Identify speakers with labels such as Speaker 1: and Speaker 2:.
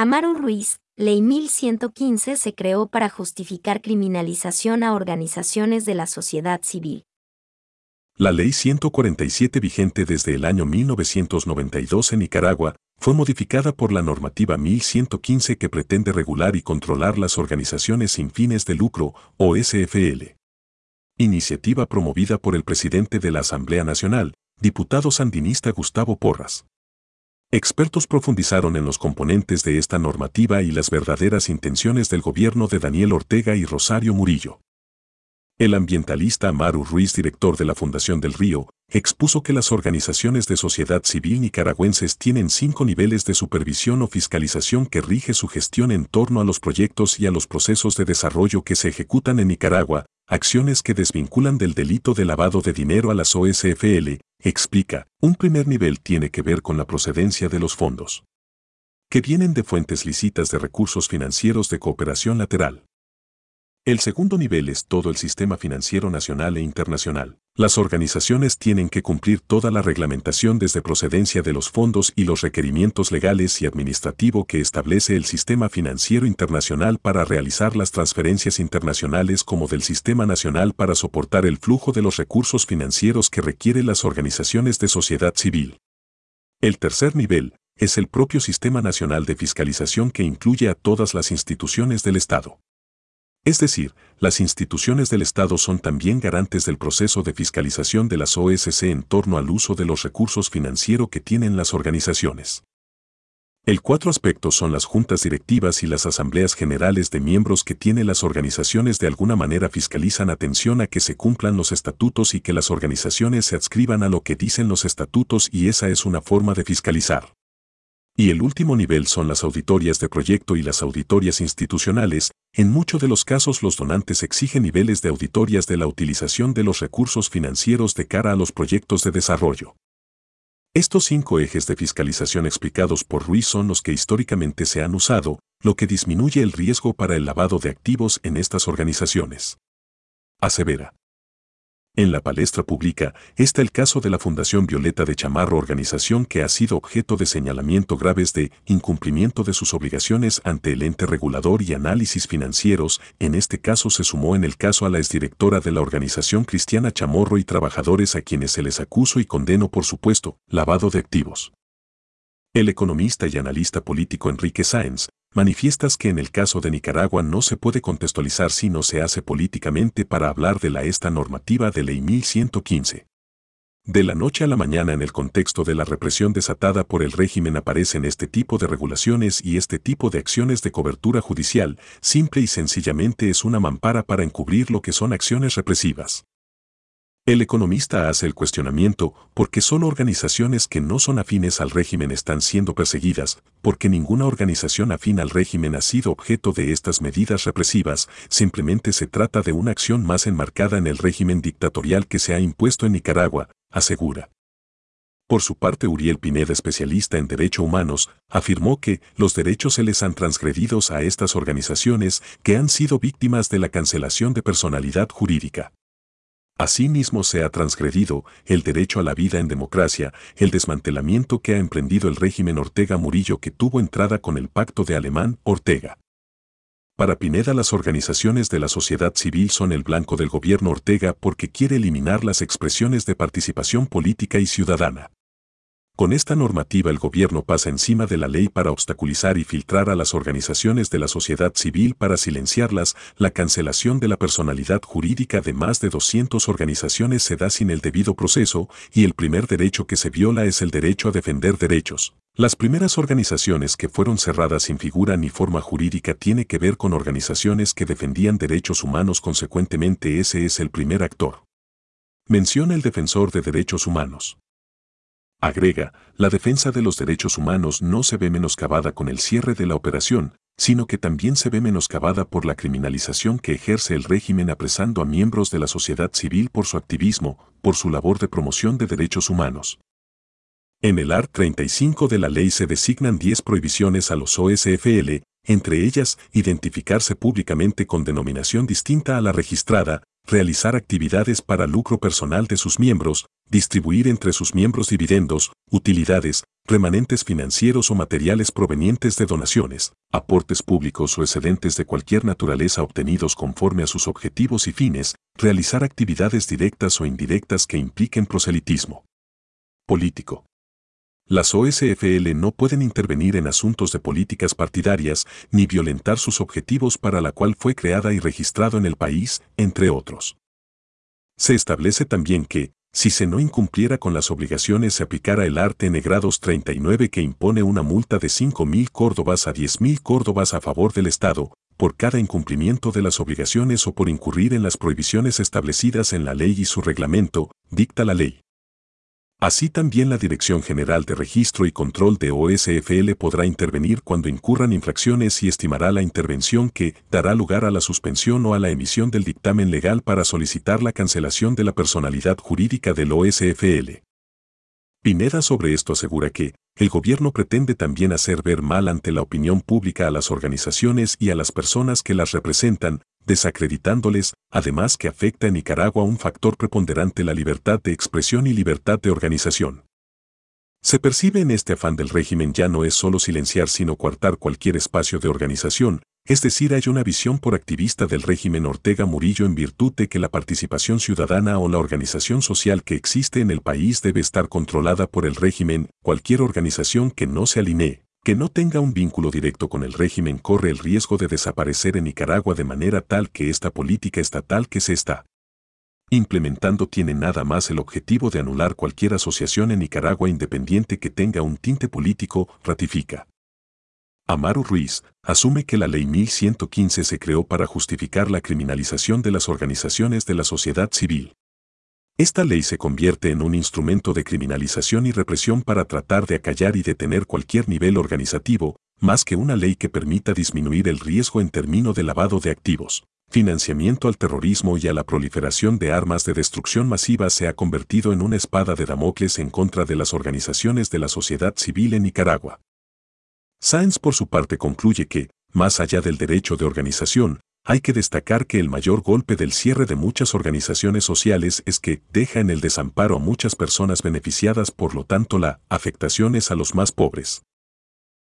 Speaker 1: Amaru Ruiz, Ley 1115 se creó para justificar criminalización a organizaciones de la sociedad civil.
Speaker 2: La Ley 147 vigente desde el año 1992 en Nicaragua fue modificada por la normativa 1115 que pretende regular y controlar las organizaciones sin fines de lucro, o SFL. Iniciativa promovida por el presidente de la Asamblea Nacional, diputado sandinista Gustavo Porras. Expertos profundizaron en los componentes de esta normativa y las verdaderas intenciones del gobierno de Daniel Ortega y Rosario Murillo. El ambientalista Amaru Ruiz, director de la Fundación del Río, expuso que las organizaciones de sociedad civil nicaragüenses tienen cinco niveles de supervisión o fiscalización que rige su gestión en torno a los proyectos y a los procesos de desarrollo que se ejecutan en Nicaragua, acciones que desvinculan del delito de lavado de dinero a las OSFL, explica, un primer nivel tiene que ver con la procedencia de los fondos, que vienen de fuentes lícitas de recursos financieros de cooperación lateral. El segundo nivel es todo el sistema financiero nacional e internacional. Las organizaciones tienen que cumplir toda la reglamentación desde procedencia de los fondos y los requerimientos legales y administrativo que establece el sistema financiero internacional para realizar las transferencias internacionales como del sistema nacional para soportar el flujo de los recursos financieros que requieren las organizaciones de sociedad civil. El tercer nivel es el propio sistema nacional de fiscalización que incluye a todas las instituciones del Estado. Es decir, las instituciones del Estado son también garantes del proceso de fiscalización de las OSC en torno al uso de los recursos financieros que tienen las organizaciones. El cuatro aspectos son las juntas directivas y las asambleas generales de miembros que tienen las organizaciones de alguna manera fiscalizan atención a que se cumplan los estatutos y que las organizaciones se adscriban a lo que dicen los estatutos y esa es una forma de fiscalizar. Y el último nivel son las auditorias de proyecto y las auditorias institucionales. En muchos de los casos los donantes exigen niveles de auditorias de la utilización de los recursos financieros de cara a los proyectos de desarrollo. Estos cinco ejes de fiscalización explicados por Ruiz son los que históricamente se han usado, lo que disminuye el riesgo para el lavado de activos en estas organizaciones. Asevera. En la palestra pública está el caso de la Fundación Violeta de Chamarro, organización que ha sido objeto de señalamiento graves de incumplimiento de sus obligaciones ante el ente regulador y análisis financieros. En este caso se sumó en el caso a la exdirectora de la organización cristiana Chamorro y trabajadores a quienes se les acuso y condeno por supuesto lavado de activos. El economista y analista político Enrique Sáenz manifiestas que en el caso de Nicaragua no se puede contextualizar si no se hace políticamente para hablar de la esta normativa de ley 1115. De la noche a la mañana en el contexto de la represión desatada por el régimen aparecen este tipo de regulaciones y este tipo de acciones de cobertura judicial, simple y sencillamente es una mampara para encubrir lo que son acciones represivas. El economista hace el cuestionamiento porque solo organizaciones que no son afines al régimen están siendo perseguidas, porque ninguna organización afín al régimen ha sido objeto de estas medidas represivas, simplemente se trata de una acción más enmarcada en el régimen dictatorial que se ha impuesto en Nicaragua, asegura. Por su parte, Uriel Pineda, especialista en derechos humanos, afirmó que los derechos se les han transgredidos a estas organizaciones que han sido víctimas de la cancelación de personalidad jurídica. Asimismo se ha transgredido el derecho a la vida en democracia, el desmantelamiento que ha emprendido el régimen Ortega Murillo que tuvo entrada con el pacto de Alemán Ortega. Para Pineda las organizaciones de la sociedad civil son el blanco del gobierno Ortega porque quiere eliminar las expresiones de participación política y ciudadana. Con esta normativa el gobierno pasa encima de la ley para obstaculizar y filtrar a las organizaciones de la sociedad civil para silenciarlas, la cancelación de la personalidad jurídica de más de 200 organizaciones se da sin el debido proceso y el primer derecho que se viola es el derecho a defender derechos. Las primeras organizaciones que fueron cerradas sin figura ni forma jurídica tiene que ver con organizaciones que defendían derechos humanos consecuentemente ese es el primer actor. Menciona el defensor de derechos humanos. Agrega, la defensa de los derechos humanos no se ve menoscabada con el cierre de la operación, sino que también se ve menoscabada por la criminalización que ejerce el régimen apresando a miembros de la sociedad civil por su activismo, por su labor de promoción de derechos humanos. En el art 35 de la ley se designan 10 prohibiciones a los OSFL, entre ellas, identificarse públicamente con denominación distinta a la registrada, realizar actividades para lucro personal de sus miembros, distribuir entre sus miembros dividendos, utilidades, remanentes financieros o materiales provenientes de donaciones, aportes públicos o excedentes de cualquier naturaleza obtenidos conforme a sus objetivos y fines, realizar actividades directas o indirectas que impliquen proselitismo político. Las OSFL no pueden intervenir en asuntos de políticas partidarias ni violentar sus objetivos para la cual fue creada y registrado en el país, entre otros. Se establece también que, si se no incumpliera con las obligaciones se aplicara el arte negrados 39 que impone una multa de 5.000 córdobas a 10.000 córdobas a favor del Estado, por cada incumplimiento de las obligaciones o por incurrir en las prohibiciones establecidas en la ley y su reglamento, dicta la ley. Así también la Dirección General de Registro y Control de OSFL podrá intervenir cuando incurran infracciones y estimará la intervención que dará lugar a la suspensión o a la emisión del dictamen legal para solicitar la cancelación de la personalidad jurídica del OSFL. Pineda sobre esto asegura que, el gobierno pretende también hacer ver mal ante la opinión pública a las organizaciones y a las personas que las representan, desacreditándoles, además que afecta en Nicaragua un factor preponderante la libertad de expresión y libertad de organización. Se percibe en este afán del régimen ya no es solo silenciar sino coartar cualquier espacio de organización, es decir, hay una visión por activista del régimen Ortega Murillo en virtud de que la participación ciudadana o la organización social que existe en el país debe estar controlada por el régimen, cualquier organización que no se alinee, que no tenga un vínculo directo con el régimen corre el riesgo de desaparecer en Nicaragua de manera tal que esta política estatal que se está implementando tiene nada más el objetivo de anular cualquier asociación en Nicaragua independiente que tenga un tinte político, ratifica. Amaru Ruiz asume que la Ley 1115 se creó para justificar la criminalización de las organizaciones de la sociedad civil. Esta ley se convierte en un instrumento de criminalización y represión para tratar de acallar y detener cualquier nivel organizativo, más que una ley que permita disminuir el riesgo en términos de lavado de activos. Financiamiento al terrorismo y a la proliferación de armas de destrucción masiva se ha convertido en una espada de Damocles en contra de las organizaciones de la sociedad civil en Nicaragua. Sáenz por su parte concluye que, más allá del derecho de organización, hay que destacar que el mayor golpe del cierre de muchas organizaciones sociales es que deja en el desamparo a muchas personas beneficiadas, por lo tanto la afectación es a los más pobres.